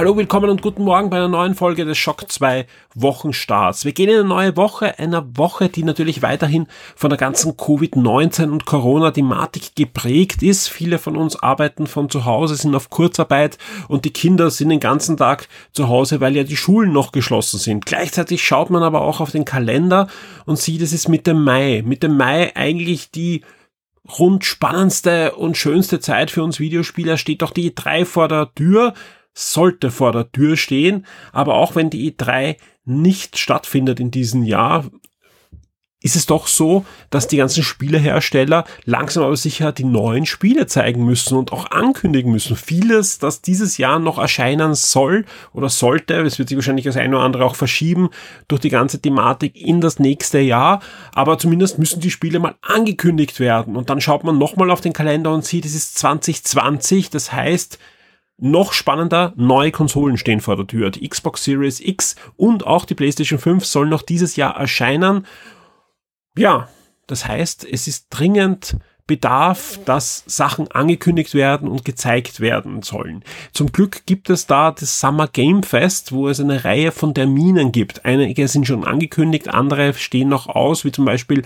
Hallo, willkommen und guten Morgen bei einer neuen Folge des Schock 2 Wochenstarts. Wir gehen in eine neue Woche, einer Woche, die natürlich weiterhin von der ganzen Covid-19 und Corona-Thematik geprägt ist. Viele von uns arbeiten von zu Hause, sind auf Kurzarbeit und die Kinder sind den ganzen Tag zu Hause, weil ja die Schulen noch geschlossen sind. Gleichzeitig schaut man aber auch auf den Kalender und sieht, es ist Mitte Mai. Mitte Mai eigentlich die rund spannendste und schönste Zeit für uns Videospieler steht doch die E3 vor der Tür sollte vor der Tür stehen. Aber auch wenn die E3 nicht stattfindet in diesem Jahr, ist es doch so, dass die ganzen Spielehersteller langsam aber sicher die neuen Spiele zeigen müssen und auch ankündigen müssen. Vieles, das dieses Jahr noch erscheinen soll oder sollte, es wird sich wahrscheinlich das eine oder andere auch verschieben durch die ganze Thematik in das nächste Jahr, aber zumindest müssen die Spiele mal angekündigt werden und dann schaut man nochmal auf den Kalender und sieht, es ist 2020, das heißt, noch spannender, neue Konsolen stehen vor der Tür. Die Xbox Series X und auch die PlayStation 5 sollen noch dieses Jahr erscheinen. Ja, das heißt, es ist dringend Bedarf, dass Sachen angekündigt werden und gezeigt werden sollen. Zum Glück gibt es da das Summer Game Fest, wo es eine Reihe von Terminen gibt. Einige sind schon angekündigt, andere stehen noch aus, wie zum Beispiel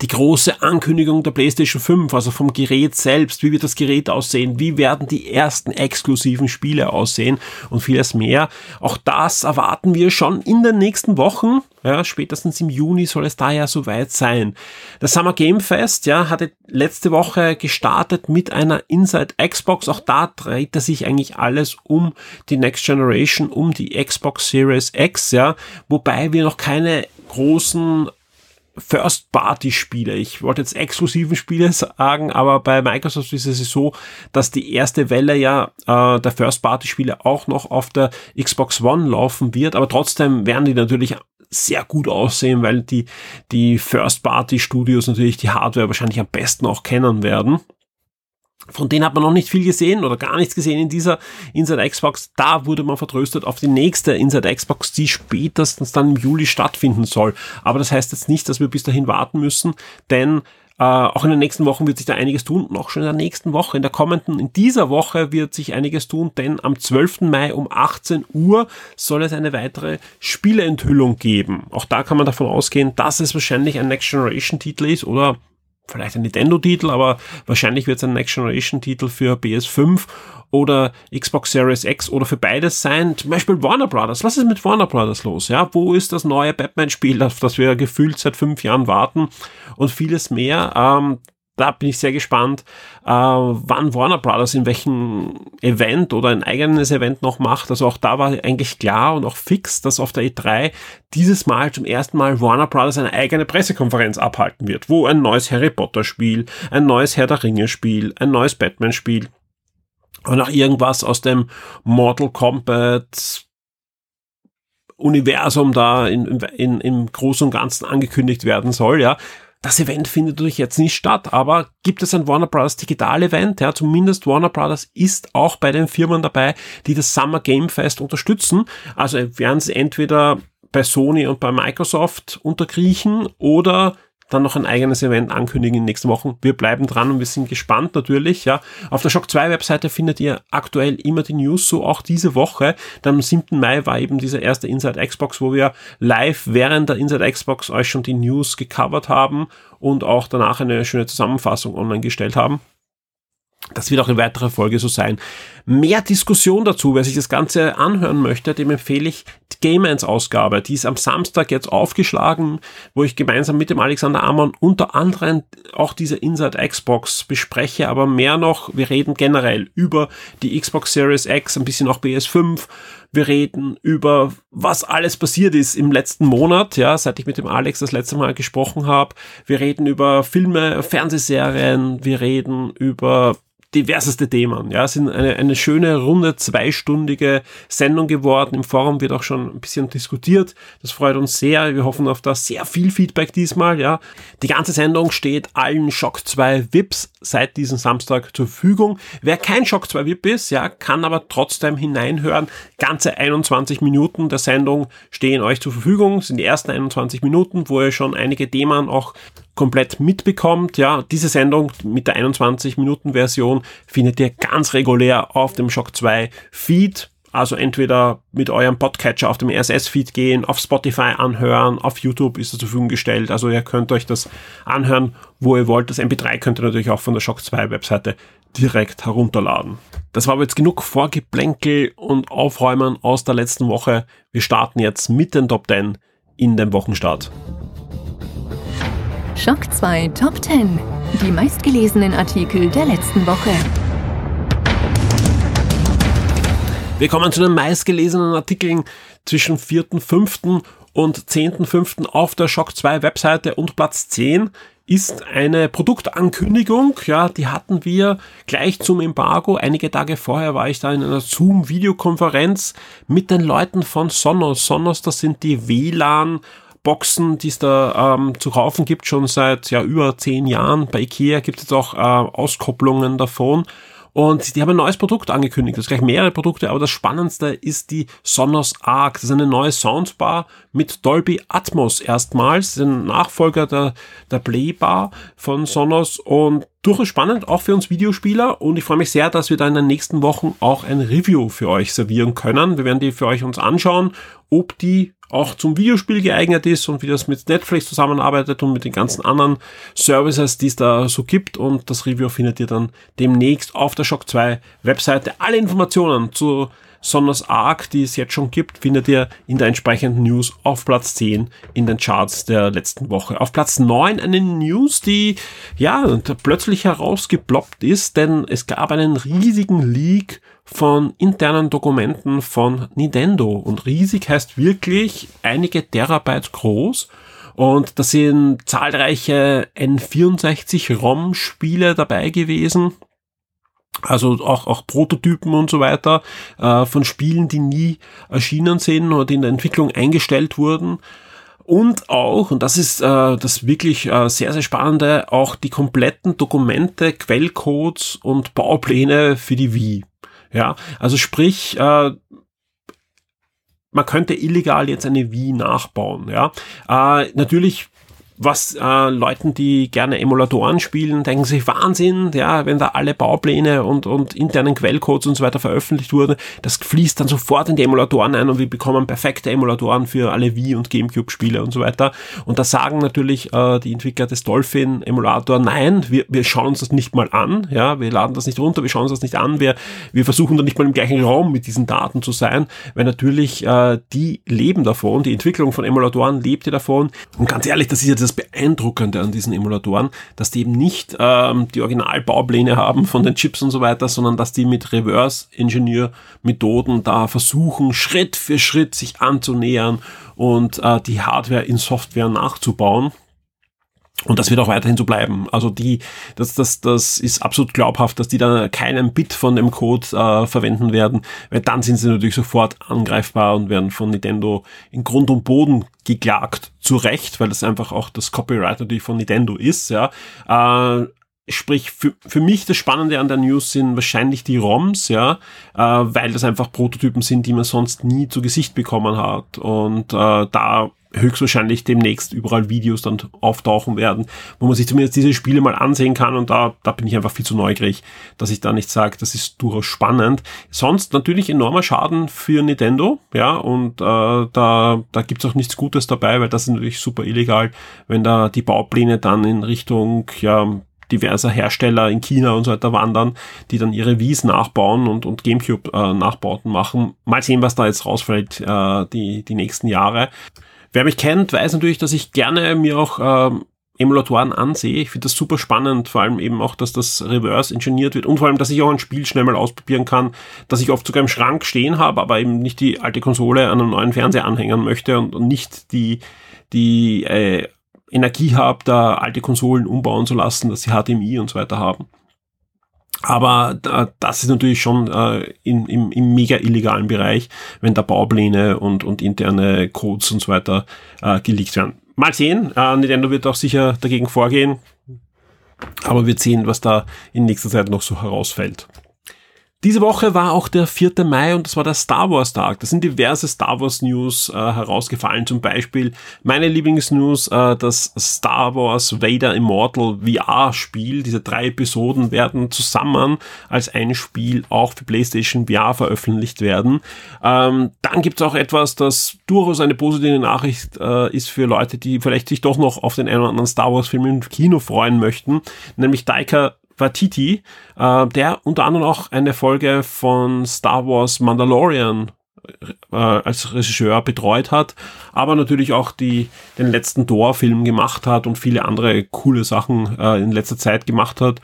die große Ankündigung der PlayStation 5, also vom Gerät selbst. Wie wird das Gerät aussehen? Wie werden die ersten exklusiven Spiele aussehen? Und vieles mehr. Auch das erwarten wir schon in den nächsten Wochen. Ja, spätestens im Juni soll es da ja soweit sein. Das Summer Game Fest, ja, hatte letzte Woche gestartet mit einer Inside Xbox. Auch da drehte sich eigentlich alles um die Next Generation, um die Xbox Series X, ja, wobei wir noch keine großen First-Party-Spiele. Ich wollte jetzt exklusiven Spiele sagen, aber bei Microsoft ist es so, dass die erste Welle ja äh, der First-Party-Spiele auch noch auf der Xbox One laufen wird, aber trotzdem werden die natürlich sehr gut aussehen, weil die, die First-Party-Studios natürlich die Hardware wahrscheinlich am besten auch kennen werden. Von denen hat man noch nicht viel gesehen oder gar nichts gesehen in dieser Inside Xbox. Da wurde man vertröstet auf die nächste Inside Xbox, die spätestens dann im Juli stattfinden soll. Aber das heißt jetzt nicht, dass wir bis dahin warten müssen, denn äh, auch in den nächsten Wochen wird sich da einiges tun und auch schon in der nächsten Woche, in der kommenden, in dieser Woche wird sich einiges tun, denn am 12. Mai um 18 Uhr soll es eine weitere Spieleenthüllung geben. Auch da kann man davon ausgehen, dass es wahrscheinlich ein Next Generation Titel ist oder vielleicht ein Nintendo-Titel, aber wahrscheinlich wird es ein Next Generation-Titel für PS5 oder Xbox Series X oder für beides sein. Zum Beispiel Warner Brothers. Was ist mit Warner Brothers los? Ja, wo ist das neue Batman-Spiel, auf das wir gefühlt seit fünf Jahren warten und vieles mehr? Ähm, da bin ich sehr gespannt, äh, wann Warner Brothers in welchem Event oder ein eigenes Event noch macht. Also auch da war eigentlich klar und auch fix, dass auf der E3 dieses Mal zum ersten Mal Warner Brothers eine eigene Pressekonferenz abhalten wird, wo ein neues Harry Potter Spiel, ein neues Herr der Ringe Spiel, ein neues Batman Spiel und auch irgendwas aus dem Mortal Kombat Universum da in, in, im Großen und Ganzen angekündigt werden soll, ja. Das Event findet natürlich jetzt nicht statt, aber gibt es ein Warner Brothers Digital Event? Ja, zumindest Warner Brothers ist auch bei den Firmen dabei, die das Summer Game Fest unterstützen. Also werden sie entweder bei Sony und bei Microsoft unterkriechen oder dann noch ein eigenes Event ankündigen in den nächsten Wochen. Wir bleiben dran und wir sind gespannt natürlich. Ja, auf der Shock 2 Webseite findet ihr aktuell immer die News, so auch diese Woche. Dann am 7. Mai war eben dieser erste Inside Xbox, wo wir live während der Inside Xbox euch schon die News gecovert haben und auch danach eine schöne Zusammenfassung online gestellt haben. Das wird auch in weiterer Folge so sein. Mehr Diskussion dazu, wer sich das Ganze anhören möchte, dem empfehle ich die Game Ausgabe. Die ist am Samstag jetzt aufgeschlagen, wo ich gemeinsam mit dem Alexander Amon unter anderem auch diese Inside Xbox bespreche, aber mehr noch, wir reden generell über die Xbox Series X, ein bisschen auch PS5. Wir reden über, was alles passiert ist im letzten Monat, ja, seit ich mit dem Alex das letzte Mal gesprochen habe. Wir reden über Filme, Fernsehserien, wir reden über diverseste Themen. Ja, es sind eine, eine schöne, runde, zweistündige Sendung geworden. Im Forum wird auch schon ein bisschen diskutiert. Das freut uns sehr. Wir hoffen auf das sehr viel Feedback diesmal. Ja, die ganze Sendung steht allen Shock 2 VIPs seit diesem Samstag zur Verfügung. Wer kein Shock 2 VIP ist, ja, kann aber trotzdem hineinhören. Ganze 21 Minuten der Sendung stehen euch zur Verfügung. Das sind die ersten 21 Minuten, wo ihr schon einige Themen auch komplett mitbekommt. Ja, diese Sendung mit der 21 Minuten Version findet ihr ganz regulär auf dem Shock 2 Feed. Also entweder mit eurem Podcatcher auf dem RSS-Feed gehen, auf Spotify anhören, auf YouTube ist zur Verfügung gestellt. Also ihr könnt euch das anhören, wo ihr wollt. Das MP3 könnt ihr natürlich auch von der Shock 2 Webseite direkt herunterladen. Das war aber jetzt genug Vorgeplänkel und Aufräumen aus der letzten Woche. Wir starten jetzt mit den Top 10 in den Wochenstart. Schock 2 Top 10. Die meistgelesenen Artikel der letzten Woche. Wir kommen zu den meistgelesenen Artikeln zwischen 4.5. und 10.5. auf der Shock 2 Webseite und Platz 10 ist eine Produktankündigung. Ja, die hatten wir gleich zum Embargo. Einige Tage vorher war ich da in einer Zoom-Videokonferenz mit den Leuten von Sonos. Sonos, das sind die WLAN Boxen, die es da ähm, zu kaufen gibt, schon seit ja über zehn Jahren. Bei Ikea gibt es jetzt auch äh, Auskopplungen davon. Und die haben ein neues Produkt angekündigt. Das ist gleich mehrere Produkte, aber das Spannendste ist die Sonos Arc. Das ist eine neue Soundbar mit Dolby Atmos erstmals. Das ist ein Nachfolger der, der Playbar von Sonos und durchaus spannend, auch für uns Videospieler. Und ich freue mich sehr, dass wir da in den nächsten Wochen auch ein Review für euch servieren können. Wir werden die für euch uns anschauen, ob die auch zum Videospiel geeignet ist und wie das mit Netflix zusammenarbeitet und mit den ganzen anderen Services, die es da so gibt. Und das Review findet ihr dann demnächst auf der Shock 2 Webseite. Alle Informationen zu Sonos Arc, die es jetzt schon gibt, findet ihr in der entsprechenden News auf Platz 10 in den Charts der letzten Woche. Auf Platz 9 eine News, die ja plötzlich herausgeploppt ist, denn es gab einen riesigen Leak von internen Dokumenten von Nintendo und riesig heißt wirklich einige Terabyte groß. Und da sind zahlreiche N64-ROM-Spiele dabei gewesen also auch, auch Prototypen und so weiter äh, von Spielen, die nie erschienen sind oder in der Entwicklung eingestellt wurden. Und auch, und das ist äh, das wirklich äh, sehr, sehr spannende, auch die kompletten Dokumente, Quellcodes und Baupläne für die Wii. Ja, also sprich, äh, man könnte illegal jetzt eine Wii nachbauen. Ja, äh, natürlich was äh, Leuten, die gerne Emulatoren spielen, denken sich Wahnsinn, ja, wenn da alle Baupläne und, und internen Quellcodes und so weiter veröffentlicht wurden, das fließt dann sofort in die Emulatoren ein und wir bekommen perfekte Emulatoren für alle Wii und Gamecube Spiele und so weiter. Und da sagen natürlich äh, die Entwickler des Dolphin Emulator, nein, wir, wir schauen uns das nicht mal an, ja, wir laden das nicht runter, wir schauen uns das nicht an, wir, wir versuchen da nicht mal im gleichen Raum mit diesen Daten zu sein, weil natürlich äh, die leben davon, die Entwicklung von Emulatoren lebt ja davon und ganz ehrlich, das ist ja das das Beeindruckende an diesen Emulatoren, dass die eben nicht ähm, die Originalbaupläne haben von den Chips und so weiter, sondern dass die mit Reverse-Engineer-Methoden da versuchen, Schritt für Schritt sich anzunähern und äh, die Hardware in Software nachzubauen. Und das wird auch weiterhin so bleiben. Also die, das, das, das ist absolut glaubhaft, dass die da keinen Bit von dem Code äh, verwenden werden, weil dann sind sie natürlich sofort angreifbar und werden von Nintendo in Grund und Boden geklagt. Zu Recht, weil das einfach auch das Copyright natürlich von Nintendo ist, ja. Äh, Sprich, für, für mich das Spannende an der News sind wahrscheinlich die ROMs, ja, äh, weil das einfach Prototypen sind, die man sonst nie zu Gesicht bekommen hat. Und äh, da höchstwahrscheinlich demnächst überall Videos dann auftauchen werden, wo man sich zumindest diese Spiele mal ansehen kann und da, da bin ich einfach viel zu neugierig, dass ich da nicht sage, das ist durchaus spannend. Sonst natürlich enormer Schaden für Nintendo, ja, und äh, da, da gibt's auch nichts Gutes dabei, weil das ist natürlich super illegal, wenn da die Baupläne dann in Richtung, ja, diverser Hersteller in China und so weiter wandern, die dann ihre Wies nachbauen und, und Gamecube-Nachbauten äh, machen. Mal sehen, was da jetzt rausfällt äh, die, die nächsten Jahre. Wer mich kennt, weiß natürlich, dass ich gerne mir auch ähm, Emulatoren ansehe. Ich finde das super spannend, vor allem eben auch, dass das reverse engineert wird und vor allem, dass ich auch ein Spiel schnell mal ausprobieren kann, dass ich oft sogar im Schrank stehen habe, aber eben nicht die alte Konsole an einem neuen Fernseher anhängen möchte und, und nicht die, die äh, Energie habe, da alte Konsolen umbauen zu lassen, dass sie HDMI und so weiter haben. Aber äh, das ist natürlich schon äh, in, im, im mega illegalen Bereich, wenn da Baupläne und, und interne Codes und so weiter äh, geleakt werden. Mal sehen, äh, Nintendo wird auch sicher dagegen vorgehen, aber wir sehen, was da in nächster Zeit noch so herausfällt. Diese Woche war auch der 4. Mai und das war der Star Wars Tag. Da sind diverse Star Wars News äh, herausgefallen. Zum Beispiel meine Lieblingsnews, äh, das Star Wars Vader Immortal VR Spiel. Diese drei Episoden werden zusammen als ein Spiel auch für PlayStation VR veröffentlicht werden. Ähm, dann gibt's auch etwas, das durchaus eine positive Nachricht äh, ist für Leute, die vielleicht sich doch noch auf den einen oder anderen Star Wars Film im Kino freuen möchten. Nämlich Daika Watiti, äh, der unter anderem auch eine Folge von Star Wars Mandalorian äh, als Regisseur betreut hat, aber natürlich auch die, den letzten Thor-Film gemacht hat und viele andere coole Sachen äh, in letzter Zeit gemacht hat.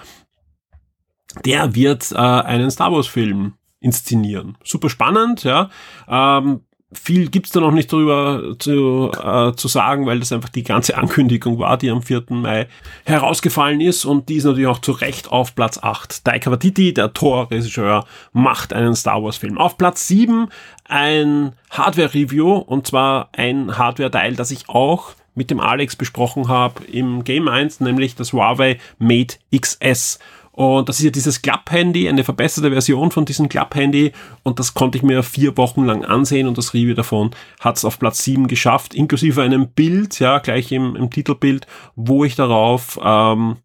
Der wird äh, einen Star Wars-Film inszenieren. Super spannend, ja. Ähm, viel gibt's da noch nicht drüber zu, äh, zu sagen, weil das einfach die ganze Ankündigung war, die am 4. Mai herausgefallen ist und die ist natürlich auch zu Recht auf Platz 8. Taika Waititi, der Tor-Regisseur, macht einen Star Wars-Film. Auf Platz 7 ein Hardware-Review und zwar ein Hardware-Teil, das ich auch mit dem Alex besprochen habe im Game 1, nämlich das Huawei Mate XS. Und das ist ja dieses Club-Handy, eine verbesserte Version von diesem Club-Handy. Und das konnte ich mir vier Wochen lang ansehen und das Review davon hat es auf Platz sieben geschafft, inklusive einem Bild, ja, gleich im, im Titelbild, wo ich darauf ähm,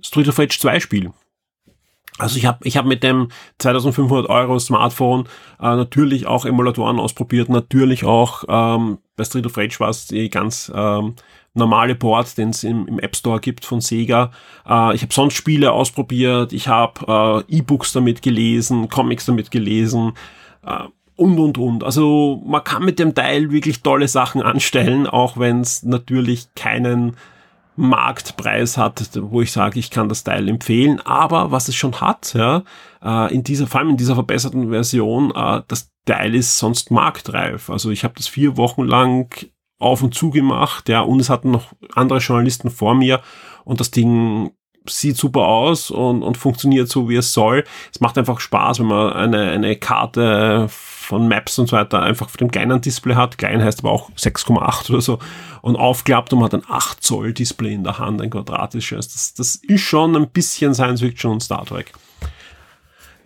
Street of Rage 2 spiele. Also ich habe ich hab mit dem 2500 Euro Smartphone äh, natürlich auch Emulatoren ausprobiert, natürlich auch ähm, bei Street of Rage war es die ganz ähm, normale Board, den es im, im, App Store gibt von Sega. Äh, ich habe sonst Spiele ausprobiert, ich habe äh, E-Books damit gelesen, Comics damit gelesen äh, und und und. Also man kann mit dem Teil wirklich tolle Sachen anstellen, auch wenn es natürlich keinen Marktpreis hat, wo ich sage, ich kann das Teil empfehlen. Aber was es schon hat, ja, äh, in dieser, vor allem in dieser verbesserten Version, äh, das Teil ist sonst marktreif. Also ich habe das vier Wochen lang auf und zu gemacht, ja, und es hatten noch andere Journalisten vor mir und das Ding sieht super aus und, und funktioniert so, wie es soll. Es macht einfach Spaß, wenn man eine, eine Karte von Maps und so weiter einfach auf dem kleinen Display hat. Klein heißt aber auch 6,8 oder so. Und aufklappt und man hat ein 8 Zoll Display in der Hand, ein quadratisches. Das, das ist schon ein bisschen Science Fiction und Star Trek.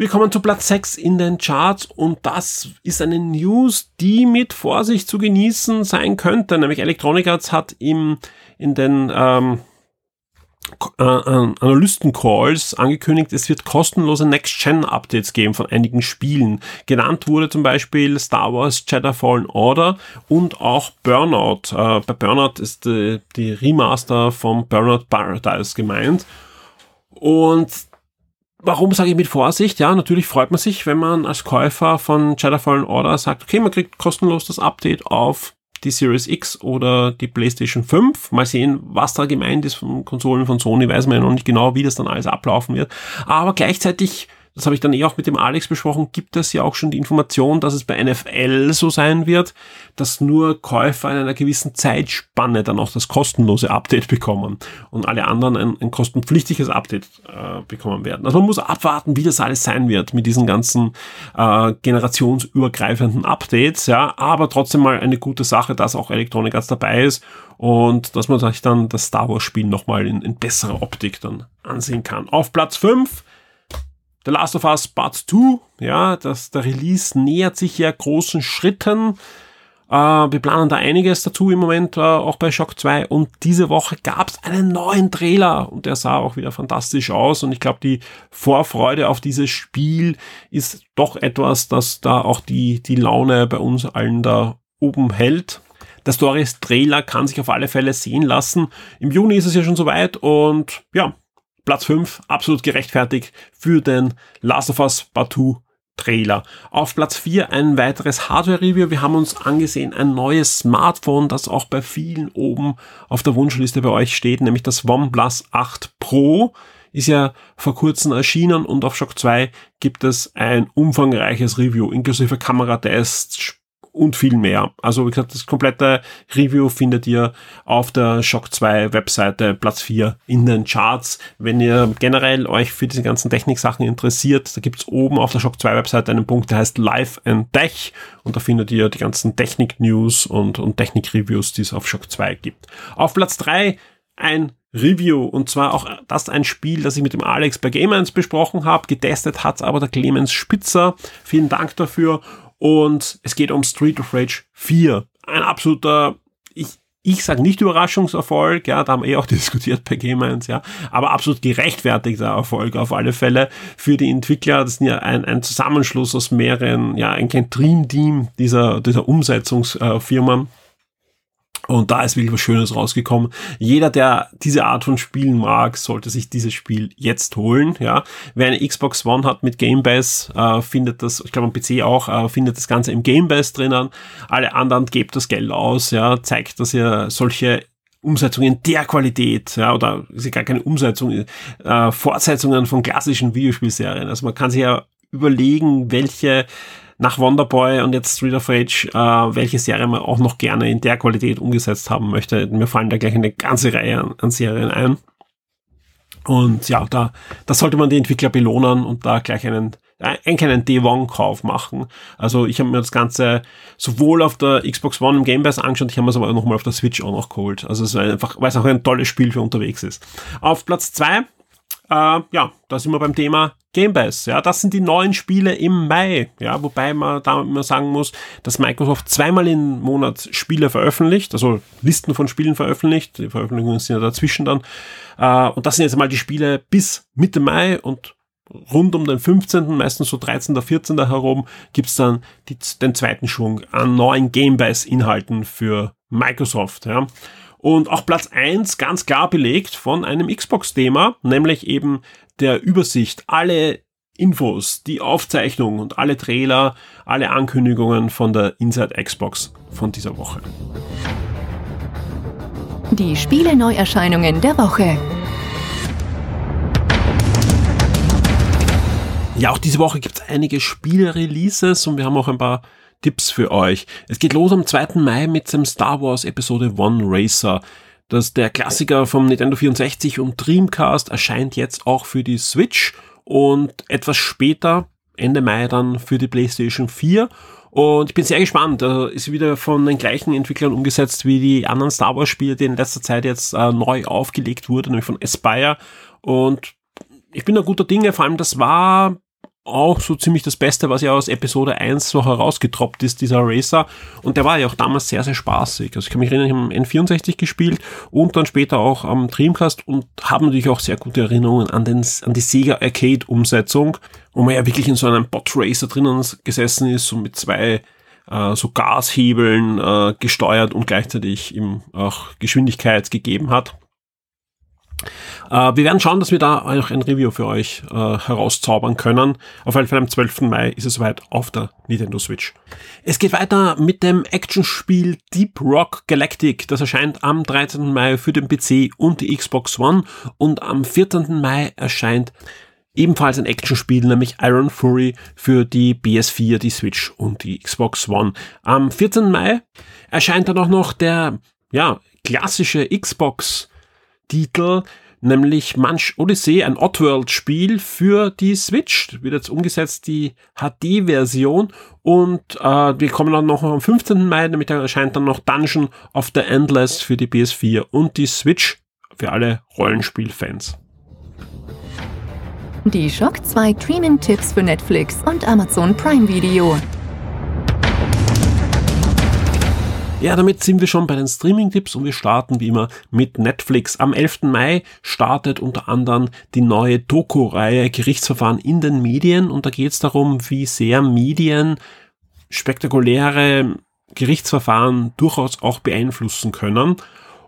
Wir kommen zu Platz 6 in den Charts und das ist eine News, die mit Vorsicht zu genießen sein könnte. Nämlich Electronic Arts hat im, in den ähm, äh, äh, Analysten-Calls angekündigt, es wird kostenlose Next-Gen-Updates geben von einigen Spielen. Genannt wurde zum Beispiel Star Wars Jedi Fallen Order und auch Burnout. Äh, bei Burnout ist die, die Remaster vom Burnout Paradise gemeint. Und Warum sage ich mit Vorsicht? Ja, natürlich freut man sich, wenn man als Käufer von Jedi Fallen Order sagt, okay, man kriegt kostenlos das Update auf die Series X oder die PlayStation 5. Mal sehen, was da gemeint ist von Konsolen von Sony, weiß man ja noch nicht genau, wie das dann alles ablaufen wird. Aber gleichzeitig das habe ich dann eh auch mit dem Alex besprochen, gibt es ja auch schon die Information, dass es bei NFL so sein wird, dass nur Käufer in einer gewissen Zeitspanne dann auch das kostenlose Update bekommen und alle anderen ein, ein kostenpflichtiges Update äh, bekommen werden. Also man muss abwarten, wie das alles sein wird mit diesen ganzen äh, generationsübergreifenden Updates, ja, aber trotzdem mal eine gute Sache, dass auch Electronic Arts dabei ist und dass man sich dann das Star Wars Spiel nochmal in, in besserer Optik dann ansehen kann. Auf Platz 5 The Last of Us Part 2, ja, das, der Release nähert sich ja großen Schritten. Äh, wir planen da einiges dazu im Moment, äh, auch bei Shock 2. Und diese Woche gab es einen neuen Trailer und der sah auch wieder fantastisch aus. Und ich glaube, die Vorfreude auf dieses Spiel ist doch etwas, das da auch die, die Laune bei uns allen da oben hält. Der Stories Trailer kann sich auf alle Fälle sehen lassen. Im Juni ist es ja schon soweit und ja, Platz 5, absolut gerechtfertigt für den Last of Us Part 2 Trailer. Auf Platz 4 ein weiteres Hardware-Review. Wir haben uns angesehen ein neues Smartphone, das auch bei vielen oben auf der Wunschliste bei euch steht, nämlich das OnePlus 8 Pro. Ist ja vor kurzem erschienen und auf Shock 2 gibt es ein umfangreiches Review inklusive Kameratests, und viel mehr. Also wie gesagt, das komplette Review findet ihr auf der Shock 2 Webseite Platz 4 in den Charts. Wenn ihr generell euch für diese ganzen Technik-Sachen interessiert, da gibt's oben auf der Shock 2 Webseite einen Punkt, der heißt Live and Tech und da findet ihr die ganzen Technik-News und, und Technik-Reviews, die es auf Shock 2 gibt. Auf Platz 3 ein Review und zwar auch das ein Spiel, das ich mit dem Alex bei Game1 besprochen habe. Getestet hat's aber der Clemens Spitzer. Vielen Dank dafür. Und es geht um Street of Rage 4. Ein absoluter, ich, ich sage nicht Überraschungserfolg, ja, da haben wir eh auch diskutiert bei Game 1, ja, aber absolut gerechtfertigter Erfolg auf alle Fälle für die Entwickler. Das ist ja ein, ein Zusammenschluss aus mehreren, ja, ein Dream Team dieser, dieser Umsetzungsfirma. Und da ist wirklich was Schönes rausgekommen. Jeder, der diese Art von Spielen mag, sollte sich dieses Spiel jetzt holen. Ja, wer eine Xbox One hat mit Game Pass, äh, findet das, ich glaube am PC auch, äh, findet das Ganze im Game Pass drinnen. Alle anderen gebt das Geld aus. Ja, zeigt, dass ihr solche Umsetzungen der Qualität, ja, oder ist ja gar keine Umsetzung, äh, Fortsetzungen von klassischen Videospielserien. Also man kann sich ja überlegen, welche nach Wonderboy und jetzt Street of Rage, äh, welche Serie man auch noch gerne in der Qualität umgesetzt haben möchte. Mir fallen da gleich eine ganze Reihe an, an Serien ein. Und ja, da, da sollte man die Entwickler belohnen und da gleich einen, einen kleinen Day-One-Kauf machen. Also ich habe mir das Ganze sowohl auf der Xbox One im Game Pass angeschaut, ich habe mir es aber nochmal auf der Switch auch noch geholt. Also es ist einfach, weil es auch ein tolles Spiel für unterwegs ist. Auf Platz zwei äh, ja, da sind wir beim Thema Game Pass. Ja, das sind die neuen Spiele im Mai. Ja, wobei man da immer sagen muss, dass Microsoft zweimal im Monat Spiele veröffentlicht, also Listen von Spielen veröffentlicht. Die Veröffentlichungen sind ja dazwischen dann. Äh, und das sind jetzt mal die Spiele bis Mitte Mai und rund um den 15., meistens so 13., 14. herum, gibt's dann die, den zweiten Schwung an neuen Game Pass Inhalten für Microsoft. Ja. Und auch Platz eins ganz klar belegt von einem Xbox-Thema, nämlich eben der Übersicht. Alle Infos, die Aufzeichnung und alle Trailer, alle Ankündigungen von der Inside Xbox von dieser Woche. Die Spiele-Neuerscheinungen der Woche. Ja, auch diese Woche gibt es einige Spiele-Releases und wir haben auch ein paar Tipps für euch. Es geht los am 2. Mai mit dem Star Wars Episode 1 Racer. Das der Klassiker vom Nintendo 64 und Dreamcast erscheint jetzt auch für die Switch und etwas später, Ende Mai dann für die PlayStation 4. Und ich bin sehr gespannt. Ist wieder von den gleichen Entwicklern umgesetzt wie die anderen Star Wars Spiele, die in letzter Zeit jetzt äh, neu aufgelegt wurden, nämlich von Aspire. Und ich bin da guter Dinge, vor allem das war auch so ziemlich das Beste, was ja aus Episode 1 so herausgetroppt ist, dieser Racer. Und der war ja auch damals sehr, sehr spaßig. Also ich kann mich erinnern, ich habe am N64 gespielt und dann später auch am Dreamcast und habe natürlich auch sehr gute Erinnerungen an, den, an die Sega Arcade Umsetzung, wo man ja wirklich in so einem Bot Racer drinnen gesessen ist, so mit zwei äh, so Gashebeln äh, gesteuert und gleichzeitig ihm auch Geschwindigkeit gegeben hat. Äh, wir werden schauen, dass wir da auch ein Review für euch äh, herauszaubern können. Auf jeden Fall am 12. Mai ist es soweit auf der Nintendo Switch. Es geht weiter mit dem Actionspiel Deep Rock Galactic. Das erscheint am 13. Mai für den PC und die Xbox One und am 4. Mai erscheint ebenfalls ein Actionspiel, nämlich Iron Fury für die PS4, die Switch und die Xbox One. Am 14. Mai erscheint dann auch noch der, ja, klassische Xbox Titel, nämlich Munch Odyssey, ein Oddworld-Spiel für die Switch. Wird jetzt umgesetzt, die HD-Version. Und äh, wir kommen dann noch am 15. Mai, nämlich da erscheint dann noch Dungeon of the Endless für die PS4 und die Switch für alle Rollenspielfans. Die Shock 2 Streaming-Tipps für Netflix und Amazon Prime Video. Ja, damit sind wir schon bei den Streaming-Tipps und wir starten wie immer mit Netflix. Am 11. Mai startet unter anderem die neue Doku-Reihe Gerichtsverfahren in den Medien und da geht es darum, wie sehr Medien spektakuläre Gerichtsverfahren durchaus auch beeinflussen können.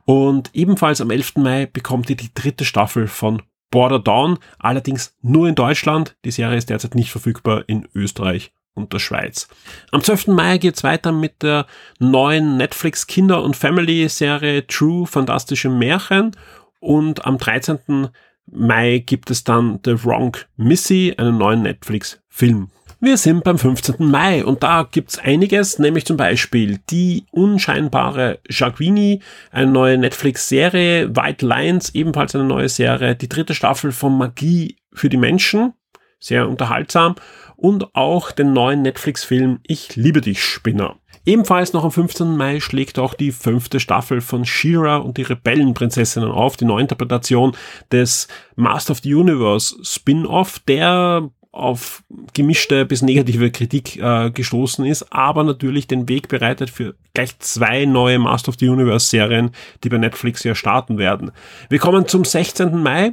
Und ebenfalls am 11. Mai bekommt ihr die dritte Staffel von Border Down, allerdings nur in Deutschland. Die Serie ist derzeit nicht verfügbar in Österreich und der Schweiz. Am 12. Mai geht's weiter mit der neuen Netflix Kinder- und Family-Serie True Fantastische Märchen und am 13. Mai gibt es dann The Wrong Missy, einen neuen Netflix-Film. Wir sind beim 15. Mai und da gibt's einiges, nämlich zum Beispiel die unscheinbare Jacquini, eine neue Netflix-Serie, White Lines, ebenfalls eine neue Serie, die dritte Staffel von Magie für die Menschen, sehr unterhaltsam, und auch den neuen Netflix-Film Ich liebe dich, Spinner. Ebenfalls noch am 15. Mai schlägt auch die fünfte Staffel von She-Ra und die Rebellenprinzessinnen auf, die Neuinterpretation des Master of the Universe Spin-off, der auf gemischte bis negative Kritik äh, gestoßen ist, aber natürlich den Weg bereitet für gleich zwei neue Master of the Universe Serien, die bei Netflix ja starten werden. Wir kommen zum 16. Mai.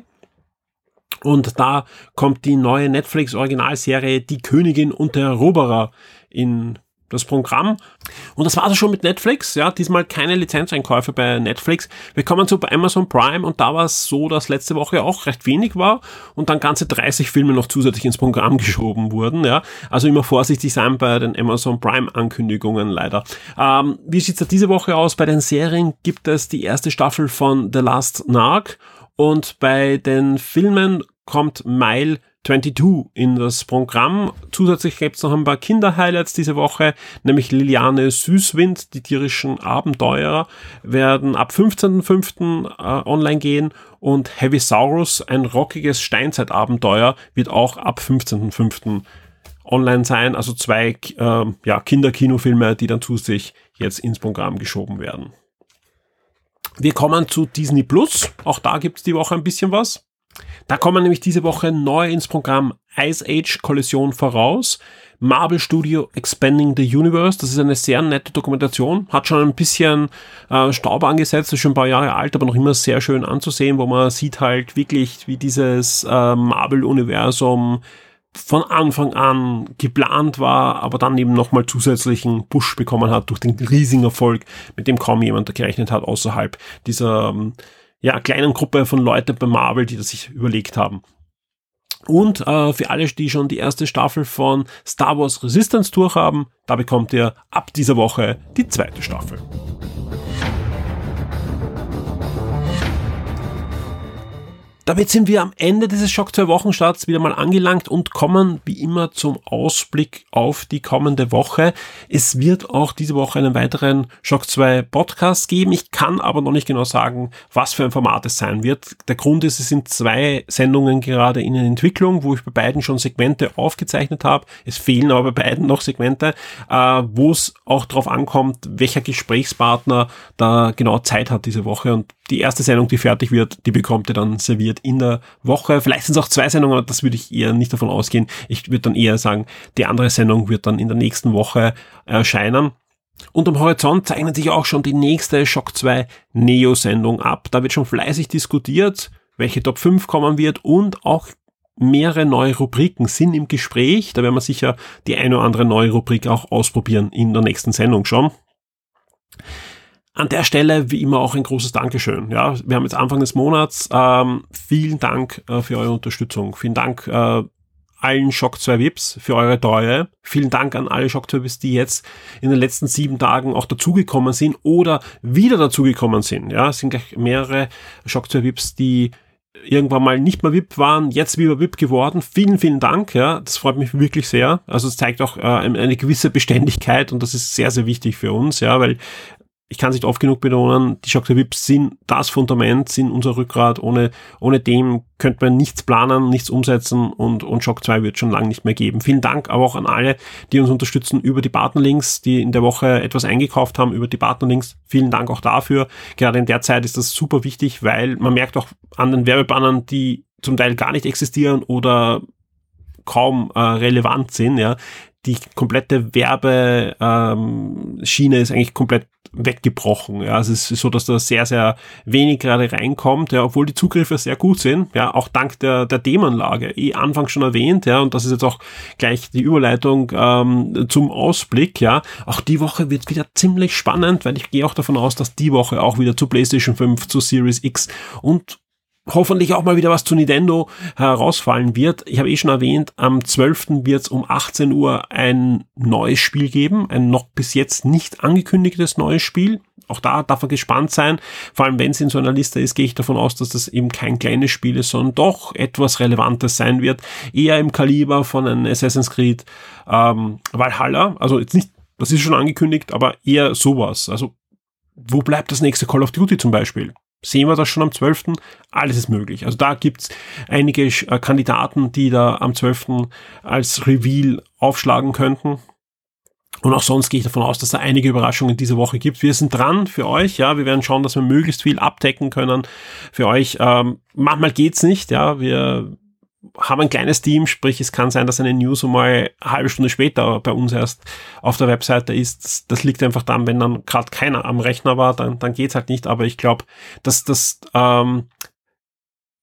Und da kommt die neue Netflix Originalserie Die Königin und der Eroberer in das Programm. Und das war also schon mit Netflix. Ja, diesmal keine Lizenzeinkäufe bei Netflix. Wir kommen zu Amazon Prime und da war es so, dass letzte Woche auch recht wenig war und dann ganze 30 Filme noch zusätzlich ins Programm geschoben wurden. Ja, also immer vorsichtig sein bei den Amazon Prime Ankündigungen leider. Ähm, wie sieht's da diese Woche aus? Bei den Serien gibt es die erste Staffel von The Last Narc und bei den Filmen kommt Mile 22 in das Programm. Zusätzlich gibt es noch ein paar Kinder-Highlights diese Woche, nämlich Liliane Süßwind, die tierischen Abenteuer, werden ab 15.05. Äh, online gehen und Heavy Saurus, ein rockiges Steinzeitabenteuer, wird auch ab 15.05. online sein. Also zwei äh, ja, Kinderkinofilme, die dann zusätzlich jetzt ins Programm geschoben werden. Wir kommen zu Disney Plus. Auch da gibt es die Woche ein bisschen was. Da kommen nämlich diese Woche neu ins Programm Ice Age Kollision voraus. Marvel Studio Expanding the Universe. Das ist eine sehr nette Dokumentation. Hat schon ein bisschen äh, Staub angesetzt, ist schon ein paar Jahre alt, aber noch immer sehr schön anzusehen, wo man sieht halt wirklich, wie dieses äh, Marvel-Universum von Anfang an geplant war, aber dann eben nochmal zusätzlichen Push bekommen hat durch den riesigen Erfolg, mit dem kaum jemand gerechnet hat außerhalb dieser ähm, ja, kleinen Gruppe von Leuten bei Marvel, die das sich überlegt haben. Und äh, für alle, die schon die erste Staffel von Star Wars Resistance durchhaben, da bekommt ihr ab dieser Woche die zweite Staffel. Damit sind wir am Ende dieses Schock 2 Wochenstarts wieder mal angelangt und kommen wie immer zum Ausblick auf die kommende Woche. Es wird auch diese Woche einen weiteren Schock 2 Podcast geben. Ich kann aber noch nicht genau sagen, was für ein Format es sein wird. Der Grund ist, es sind zwei Sendungen gerade in Entwicklung, wo ich bei beiden schon Segmente aufgezeichnet habe. Es fehlen aber bei beiden noch Segmente, äh, wo es auch darauf ankommt, welcher Gesprächspartner da genau Zeit hat diese Woche und die erste Sendung, die fertig wird, die bekommt ihr dann serviert in der Woche. Vielleicht sind es auch zwei Sendungen, aber das würde ich eher nicht davon ausgehen. Ich würde dann eher sagen, die andere Sendung wird dann in der nächsten Woche erscheinen. Und am Horizont zeichnet sich auch schon die nächste Shock 2 Neo-Sendung ab. Da wird schon fleißig diskutiert, welche Top 5 kommen wird und auch mehrere neue Rubriken sind im Gespräch. Da werden wir sicher die eine oder andere neue Rubrik auch ausprobieren in der nächsten Sendung schon. An der Stelle wie immer auch ein großes Dankeschön. Ja, wir haben jetzt Anfang des Monats. Ähm, vielen Dank äh, für eure Unterstützung. Vielen Dank äh, allen Shock 2 Vips für eure Treue. Vielen Dank an alle Shock 2 Vips, die jetzt in den letzten sieben Tagen auch dazugekommen sind oder wieder dazugekommen sind. Ja, es sind gleich mehrere Shock 2 Vips, die irgendwann mal nicht mehr VIP waren, jetzt wieder VIP geworden. Vielen, vielen Dank. Ja, das freut mich wirklich sehr. Also es zeigt auch äh, eine gewisse Beständigkeit und das ist sehr, sehr wichtig für uns, ja, weil ich kann es nicht oft genug betonen, die Shock Vips sind das Fundament, sind unser Rückgrat. Ohne, ohne dem könnte man nichts planen, nichts umsetzen und, und Shock 2 wird schon lange nicht mehr geben. Vielen Dank aber auch an alle, die uns unterstützen über die Partnerlinks, die in der Woche etwas eingekauft haben über die Partnerlinks. Vielen Dank auch dafür. Gerade in der Zeit ist das super wichtig, weil man merkt auch an den Werbebannern, die zum Teil gar nicht existieren oder kaum äh, relevant sind, ja, die komplette Werbeschiene ähm, ist eigentlich komplett weggebrochen. Ja, also es ist so, dass da sehr, sehr wenig gerade reinkommt, ja, obwohl die Zugriffe sehr gut sind, ja, auch dank der, der Themenlage, eh anfangs schon erwähnt, ja, und das ist jetzt auch gleich die Überleitung ähm, zum Ausblick, ja. Auch die Woche wird wieder ziemlich spannend, weil ich gehe auch davon aus, dass die Woche auch wieder zu PlayStation 5, zu Series X und hoffentlich auch mal wieder was zu Nintendo herausfallen wird. Ich habe eh schon erwähnt, am 12. wird es um 18 Uhr ein neues Spiel geben, ein noch bis jetzt nicht angekündigtes neues Spiel. auch da darf man gespannt sein. Vor allem, wenn es in so einer Liste ist, gehe ich davon aus, dass das eben kein kleines Spiel ist, sondern doch etwas Relevantes sein wird. Eher im Kaliber von einem Assassin's Creed ähm, Valhalla. Also jetzt nicht, das ist schon angekündigt, aber eher sowas. Also wo bleibt das nächste Call of Duty zum Beispiel? Sehen wir das schon am 12.? Alles ist möglich. Also da gibt's einige äh, Kandidaten, die da am 12. als Reveal aufschlagen könnten. Und auch sonst gehe ich davon aus, dass da einige Überraschungen diese Woche gibt. Wir sind dran für euch, ja. Wir werden schauen, dass wir möglichst viel abdecken können für euch. Ähm, manchmal geht's nicht, ja. Wir haben ein kleines Team, sprich es kann sein, dass eine News mal eine halbe Stunde später bei uns erst auf der Webseite ist. Das, liegt einfach dann, wenn dann gerade keiner am Rechner war, dann, dann geht's halt nicht. Aber ich glaube, dass das ähm,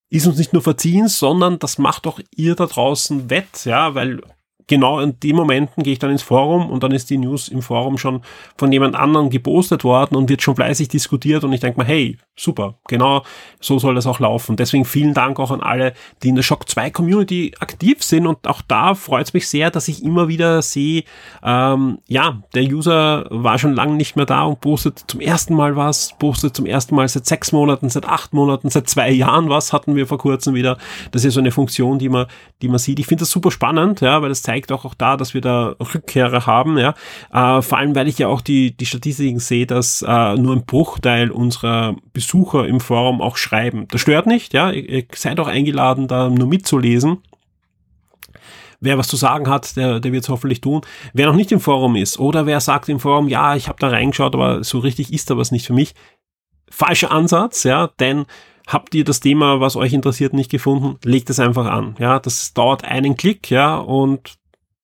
ist uns nicht nur verziehen, sondern das macht auch ihr da draußen wett, ja, weil genau in den Momenten gehe ich dann ins Forum und dann ist die News im Forum schon von jemand anderem gepostet worden und wird schon fleißig diskutiert und ich denke mal, hey, super, genau so soll das auch laufen. Deswegen vielen Dank auch an alle, die in der Shock 2 Community aktiv sind und auch da freut es mich sehr, dass ich immer wieder sehe, ähm, ja, der User war schon lange nicht mehr da und postet zum ersten Mal was, postet zum ersten Mal seit sechs Monaten, seit acht Monaten, seit zwei Jahren was hatten wir vor kurzem wieder. Das ist so eine Funktion, die man, die man sieht. Ich finde das super spannend, ja, weil das zeigt, zeigt auch, auch da, dass wir da Rückkehrer haben, ja. Äh, vor allem, weil ich ja auch die, die Statistiken sehe, dass äh, nur ein Bruchteil unserer Besucher im Forum auch schreiben. Das stört nicht, ja. Ihr, ihr seid auch eingeladen, da nur mitzulesen. Wer was zu sagen hat, der, der wird es hoffentlich tun. Wer noch nicht im Forum ist oder wer sagt im Forum, ja, ich habe da reingeschaut, aber so richtig ist da was nicht für mich. Falscher Ansatz, ja, denn Habt ihr das Thema, was euch interessiert, nicht gefunden? Legt es einfach an. Ja, das dauert einen Klick, ja, und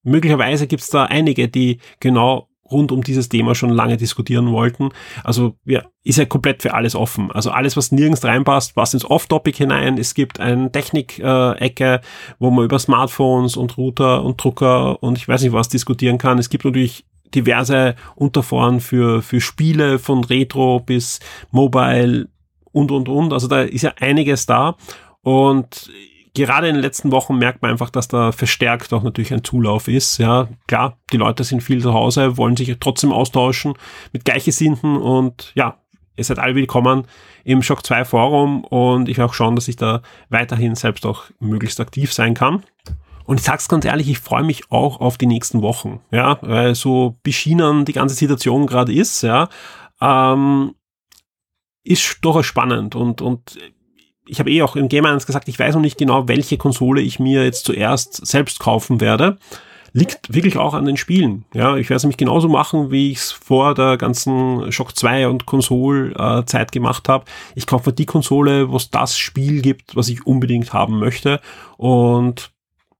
möglicherweise gibt es da einige, die genau rund um dieses Thema schon lange diskutieren wollten. Also ja, ist ja komplett für alles offen. Also alles, was nirgends reinpasst, passt ins Off-Topic hinein. Es gibt eine Technik-Ecke, wo man über Smartphones und Router und Drucker und ich weiß nicht was diskutieren kann. Es gibt natürlich diverse Unterforen für, für Spiele von Retro bis Mobile und, und, und. Also da ist ja einiges da. Und gerade in den letzten Wochen merkt man einfach, dass da verstärkt auch natürlich ein Zulauf ist. Ja, klar, die Leute sind viel zu Hause, wollen sich trotzdem austauschen mit Gleichgesinnten und ja, ihr seid alle willkommen im Shock 2 Forum und ich will auch schauen, dass ich da weiterhin selbst auch möglichst aktiv sein kann. Und ich sag's ganz ehrlich, ich freue mich auch auf die nächsten Wochen, ja, weil so beschienen die ganze Situation gerade ist, ja, ähm, ist durchaus spannend und, und ich habe eh auch im Game 1 gesagt, ich weiß noch nicht genau, welche Konsole ich mir jetzt zuerst selbst kaufen werde. Liegt wirklich auch an den Spielen. Ja, ich werde es nämlich genauso machen, wie ich es vor der ganzen Shock 2 und Konsol-Zeit äh, gemacht habe. Ich kaufe die Konsole, wo es das Spiel gibt, was ich unbedingt haben möchte. Und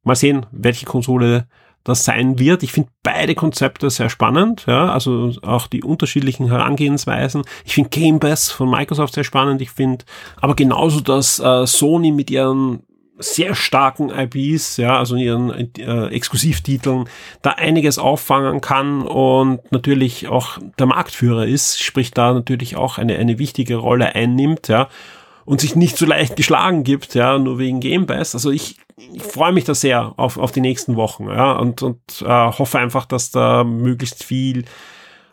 mal sehen, welche Konsole das sein wird. Ich finde beide Konzepte sehr spannend, ja, also auch die unterschiedlichen Herangehensweisen. Ich finde Game Pass von Microsoft sehr spannend. Ich finde aber genauso, dass äh, Sony mit ihren sehr starken IPs, ja, also ihren äh, Exklusivtiteln, da einiges auffangen kann und natürlich auch der Marktführer ist, sprich da natürlich auch eine, eine wichtige Rolle einnimmt, ja, und sich nicht so leicht geschlagen gibt, ja, nur wegen Game Pass. Also ich ich freue mich da sehr auf, auf die nächsten Wochen ja, und, und äh, hoffe einfach, dass da möglichst viel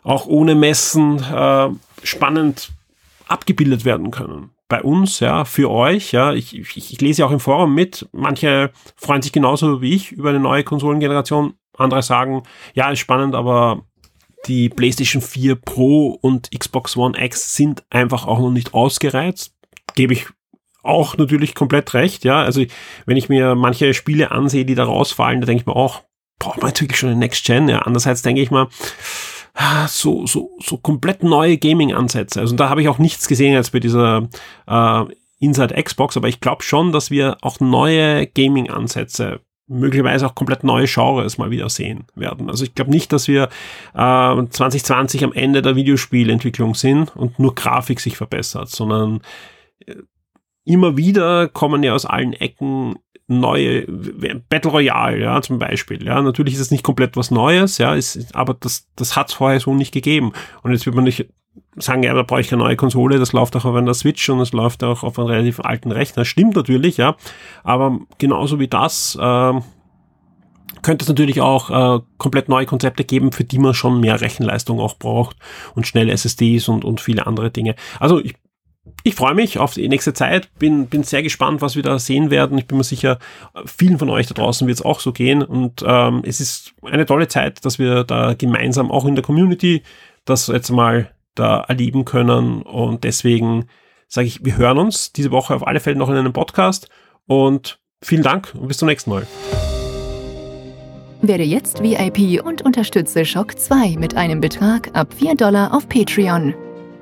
auch ohne Messen äh, spannend abgebildet werden können. Bei uns, ja, für euch, ja, ich, ich, ich lese ja auch im Forum mit. Manche freuen sich genauso wie ich über eine neue Konsolengeneration. Andere sagen, ja, ist spannend, aber die PlayStation 4 Pro und Xbox One X sind einfach auch noch nicht ausgereizt. Gebe ich auch natürlich komplett recht, ja. Also wenn ich mir manche Spiele ansehe, die da rausfallen, da denke ich mir auch, braucht man wirklich schon eine Next Gen, ja. Andererseits denke ich mal, ah, so, so, so komplett neue Gaming-Ansätze. Also da habe ich auch nichts gesehen jetzt bei dieser äh, Inside Xbox, aber ich glaube schon, dass wir auch neue Gaming-Ansätze möglicherweise auch komplett neue Genres mal wieder sehen werden. Also ich glaube nicht, dass wir äh, 2020 am Ende der Videospielentwicklung sind und nur Grafik sich verbessert, sondern äh, immer wieder kommen ja aus allen Ecken neue Battle Royale, ja, zum Beispiel. Ja, natürlich ist es nicht komplett was Neues, ja, ist, aber das, das hat es vorher so nicht gegeben. Und jetzt wird man nicht sagen, ja, da brauche ich eine neue Konsole, das läuft auch auf einer Switch und das läuft auch auf einem relativ alten Rechner. Stimmt natürlich, ja. Aber genauso wie das, äh, könnte es natürlich auch äh, komplett neue Konzepte geben, für die man schon mehr Rechenleistung auch braucht und schnelle SSDs und, und viele andere Dinge. Also ich, ich freue mich auf die nächste Zeit, bin, bin sehr gespannt, was wir da sehen werden. Ich bin mir sicher, vielen von euch da draußen wird es auch so gehen und ähm, es ist eine tolle Zeit, dass wir da gemeinsam auch in der Community das jetzt mal da erleben können und deswegen sage ich, wir hören uns diese Woche auf alle Fälle noch in einem Podcast und vielen Dank und bis zum nächsten Mal. Werde jetzt VIP und unterstütze Shock 2 mit einem Betrag ab 4 Dollar auf Patreon.